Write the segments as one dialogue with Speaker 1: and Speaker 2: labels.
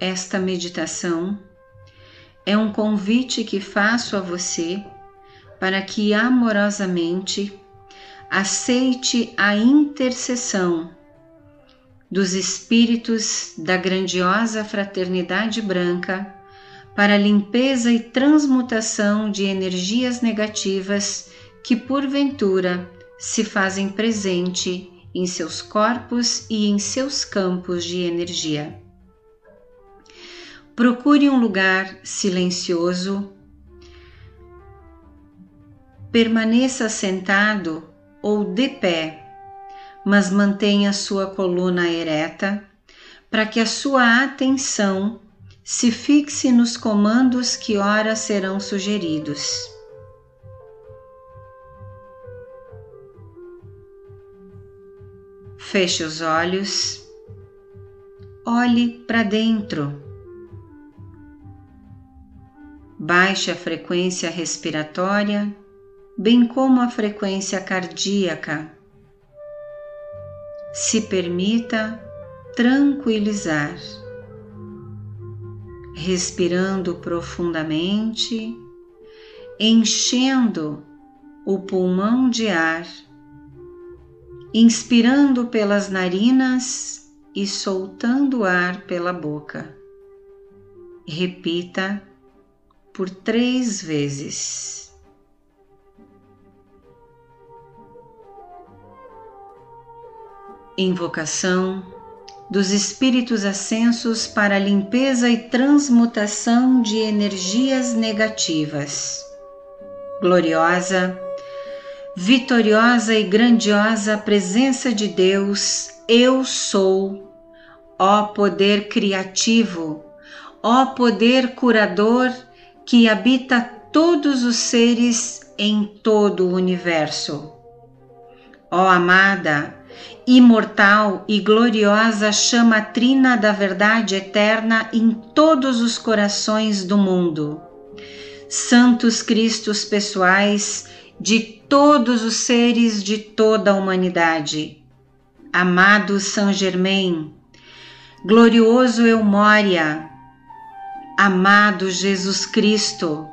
Speaker 1: esta meditação é um convite que faço a você para que amorosamente aceite a intercessão dos espíritos da grandiosa fraternidade branca para limpeza e transmutação de energias negativas que porventura se fazem presente em seus corpos e em seus campos de energia. Procure um lugar silencioso. Permaneça sentado ou de pé, mas mantenha sua coluna ereta para que a sua atenção se fixe nos comandos que ora serão sugeridos. Feche os olhos, olhe para dentro. Baixe a frequência respiratória, bem como a frequência cardíaca. Se permita tranquilizar, respirando profundamente, enchendo o pulmão de ar inspirando pelas narinas e soltando ar pela boca. Repita por três vezes. Invocação dos espíritos ascensos para limpeza e transmutação de energias negativas. Gloriosa vitoriosa e grandiosa presença de Deus, eu sou, ó poder criativo, ó poder curador que habita todos os seres em todo o universo. Ó amada, imortal e gloriosa chama trina da verdade eterna em todos os corações do mundo. Santos Cristos pessoais, de todos os seres de toda a humanidade. Amado São Germain, glorioso Eumória, amado Jesus Cristo,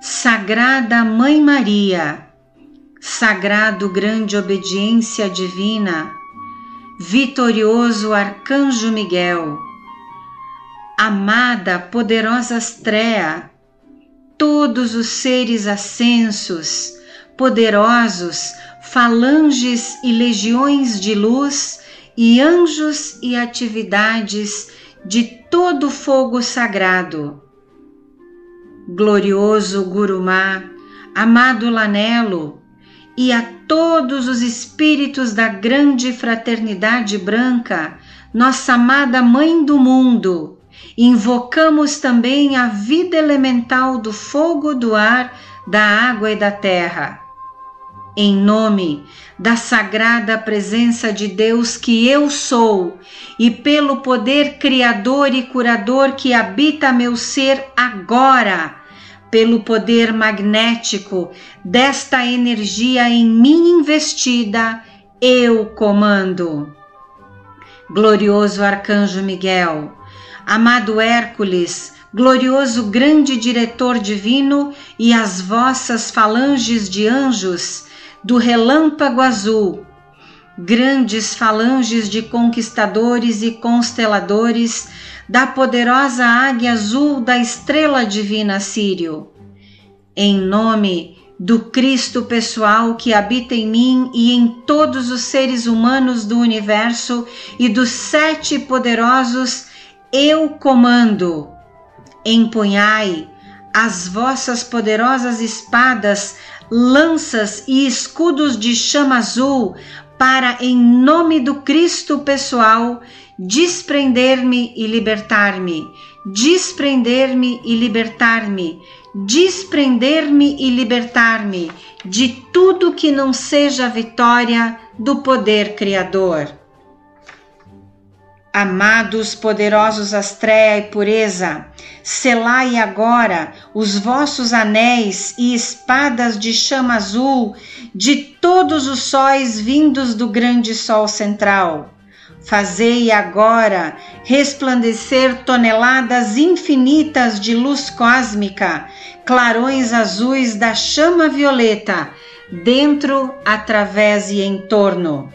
Speaker 1: Sagrada Mãe Maria, Sagrado Grande Obediência Divina, Vitorioso Arcanjo Miguel, amada Poderosa Astrea, todos os seres ascensos, poderosos, falanges e legiões de luz, e anjos e atividades de todo fogo sagrado. Glorioso Gurumá, amado Lanelo, e a todos os espíritos da grande fraternidade branca, nossa amada Mãe do Mundo, invocamos também a vida elemental do fogo, do ar, da água e da terra em nome da sagrada presença de Deus que eu sou e pelo poder criador e curador que habita meu ser agora, pelo poder magnético desta energia em mim investida, eu comando. Glorioso Arcanjo Miguel, amado Hércules, glorioso grande diretor divino e as vossas falanges de anjos, do relâmpago azul, grandes falanges de conquistadores e consteladores da poderosa águia azul da estrela divina Sírio. Em nome do Cristo pessoal que habita em mim e em todos os seres humanos do universo e dos sete poderosos, eu comando. Empunhai as vossas poderosas espadas lanças e escudos de chama azul para, em nome do Cristo pessoal, desprender-me e libertar-me, desprender-me e libertar-me, desprender-me e libertar-me de tudo que não seja a vitória do poder criador. Amados poderosos Astréia e Pureza, selai agora os vossos anéis e espadas de chama azul de todos os sóis vindos do grande sol central. Fazei agora resplandecer toneladas infinitas de luz cósmica, clarões azuis da chama violeta, dentro, através e em torno.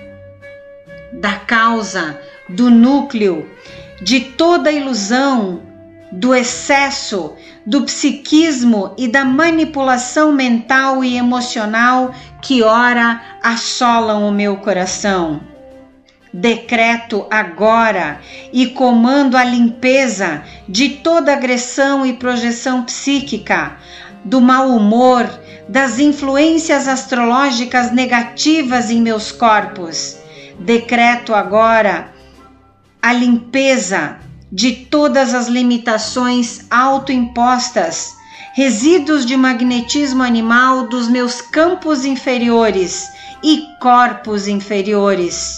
Speaker 1: Da causa, do núcleo, de toda ilusão, do excesso, do psiquismo e da manipulação mental e emocional que ora assolam o meu coração. Decreto agora e comando a limpeza de toda agressão e projeção psíquica, do mau humor, das influências astrológicas negativas em meus corpos. Decreto agora a limpeza de todas as limitações autoimpostas, resíduos de magnetismo animal dos meus campos inferiores e corpos inferiores.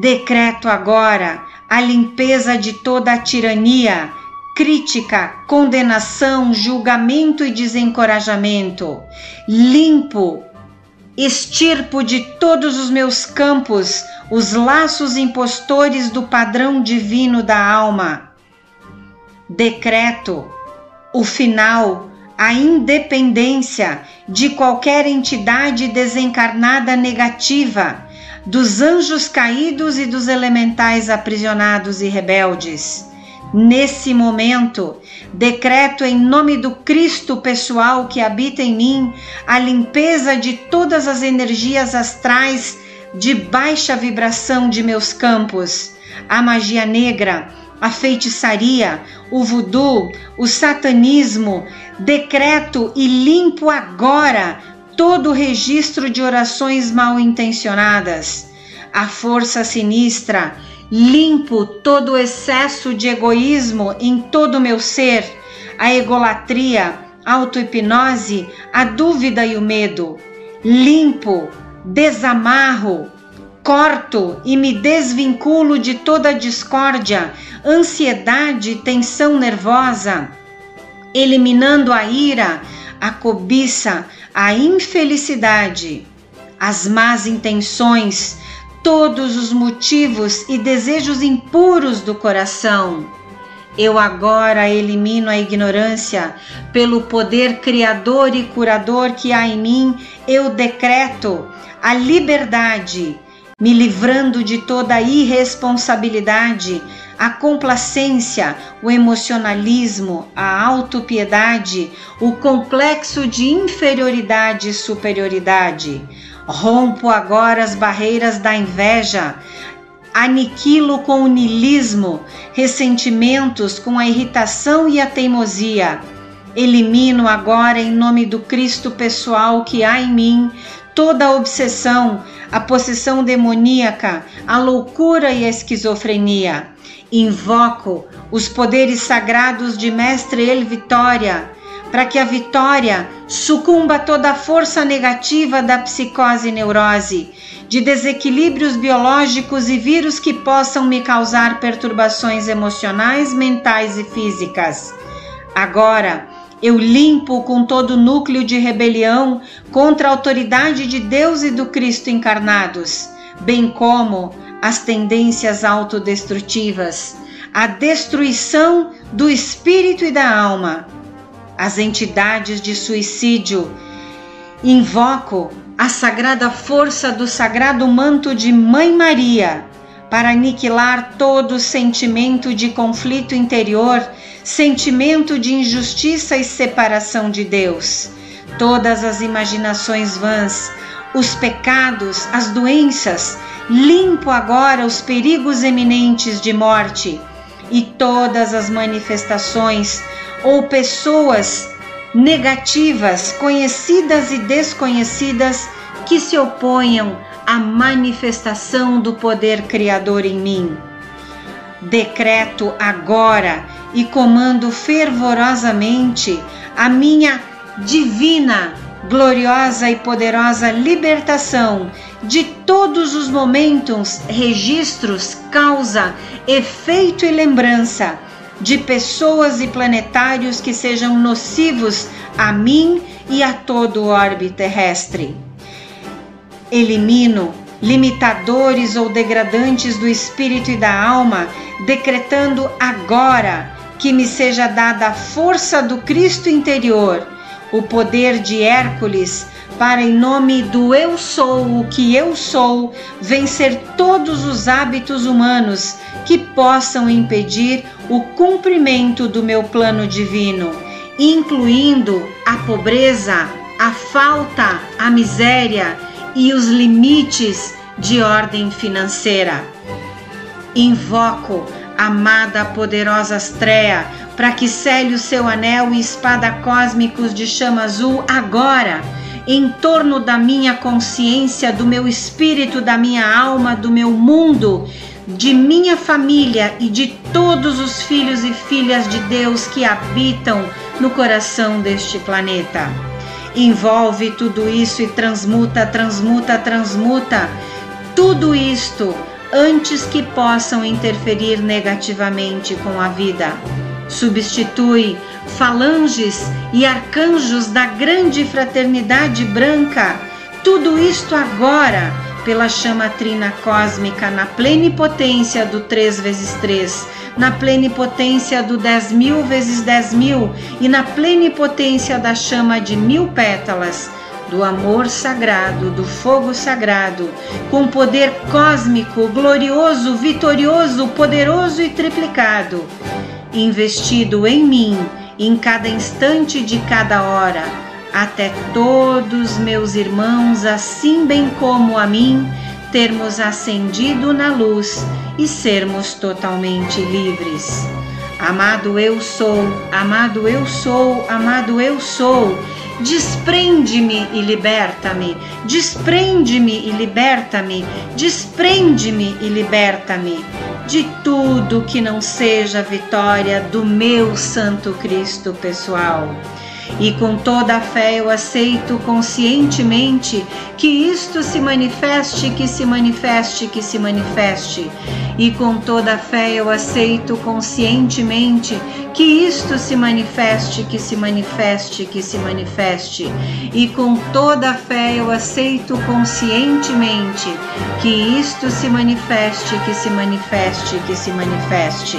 Speaker 1: Decreto agora a limpeza de toda a tirania, crítica, condenação, julgamento e desencorajamento. Limpo, extirpo de todos os meus campos os laços impostores do padrão divino da alma. Decreto o final, a independência de qualquer entidade desencarnada negativa, dos anjos caídos e dos elementais aprisionados e rebeldes. Nesse momento, decreto em nome do Cristo pessoal que habita em mim a limpeza de todas as energias astrais de baixa vibração de meus campos, a magia negra, a feitiçaria, o voodoo, o satanismo, decreto e limpo agora todo o registro de orações mal intencionadas. A força sinistra, limpo todo o excesso de egoísmo em todo o meu ser, a egolatria, a auto-hipnose, a dúvida e o medo. Limpo desamarro, corto e me desvinculo de toda discórdia, ansiedade e tensão nervosa, eliminando a ira, a cobiça, a infelicidade, as más intenções, todos os motivos e desejos impuros do coração. Eu agora elimino a ignorância pelo poder criador e curador que há em mim. Eu decreto a liberdade, me livrando de toda a irresponsabilidade, a complacência, o emocionalismo, a autopiedade, o complexo de inferioridade e superioridade. Rompo agora as barreiras da inveja, aniquilo com o nilismo, ressentimentos com a irritação e a teimosia. Elimino agora, em nome do Cristo pessoal que há em mim, toda a obsessão, a possessão demoníaca, a loucura e a esquizofrenia. Invoco os poderes sagrados de Mestre El Vitória, para que a vitória sucumba toda a força negativa da psicose e neurose, de desequilíbrios biológicos e vírus que possam me causar perturbações emocionais, mentais e físicas. Agora, eu limpo com todo o núcleo de rebelião contra a autoridade de Deus e do Cristo encarnados, bem como as tendências autodestrutivas, a destruição do espírito e da alma, as entidades de suicídio. Invoco a sagrada força do sagrado manto de Mãe Maria para aniquilar todo sentimento de conflito interior sentimento de injustiça e separação de Deus, todas as imaginações vãs, os pecados, as doenças, limpo agora os perigos eminentes de morte e todas as manifestações ou pessoas negativas, conhecidas e desconhecidas, que se oponham à manifestação do poder criador em mim. Decreto agora e comando fervorosamente a minha divina, gloriosa e poderosa libertação de todos os momentos, registros, causa, efeito e lembrança de pessoas e planetários que sejam nocivos a mim e a todo o orbe terrestre. Elimino limitadores ou degradantes do espírito e da alma, decretando agora que me seja dada a força do Cristo interior, o poder de Hércules, para em nome do eu sou o que eu sou, vencer todos os hábitos humanos que possam impedir o cumprimento do meu plano divino, incluindo a pobreza, a falta, a miséria e os limites de ordem financeira. Invoco, amada poderosa Astrea, para que cele o seu anel e espada cósmicos de chama azul agora, em torno da minha consciência, do meu espírito, da minha alma, do meu mundo, de minha família e de todos os filhos e filhas de Deus que habitam no coração deste planeta. Envolve tudo isso e transmuta, transmuta, transmuta tudo isto antes que possam interferir negativamente com a vida. Substitui falanges e arcanjos da grande fraternidade branca, tudo isto agora pela chama trina cósmica na plenipotência do 3 vezes 3 na plenipotência do dez mil vezes dez mil e na plenipotência da chama de mil pétalas, do amor sagrado, do fogo sagrado, com poder cósmico, glorioso, vitorioso, poderoso e triplicado, investido em mim, em cada instante de cada hora, até todos meus irmãos, assim bem como a mim, termos ascendido na luz e sermos totalmente livres. Amado eu sou, amado eu sou, amado eu sou. Desprende-me e liberta-me, desprende-me e liberta-me, desprende-me e liberta-me. De tudo que não seja a vitória do meu Santo Cristo pessoal e com toda a fé eu aceito conscientemente que isto se manifeste, que se manifeste, que se manifeste. E com toda a fé eu aceito conscientemente que isto se manifeste, que se manifeste, que se manifeste. E com toda a fé eu aceito conscientemente que isto se manifeste, que se manifeste, que se manifeste.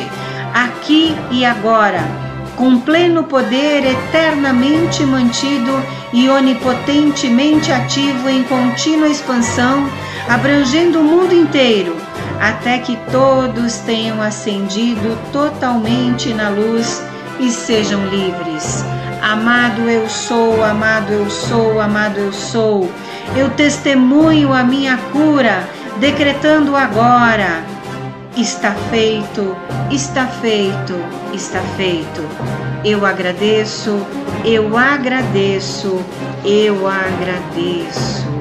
Speaker 1: Aqui e agora com pleno poder eternamente mantido e onipotentemente ativo em contínua expansão, abrangendo o mundo inteiro, até que todos tenham ascendido totalmente na luz e sejam livres. Amado eu sou, amado eu sou, amado eu sou. Eu testemunho a minha cura, decretando agora Está feito, está feito, está feito. Eu agradeço, eu agradeço, eu agradeço.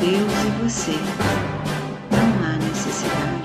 Speaker 1: Deus e você. Não há necessidade.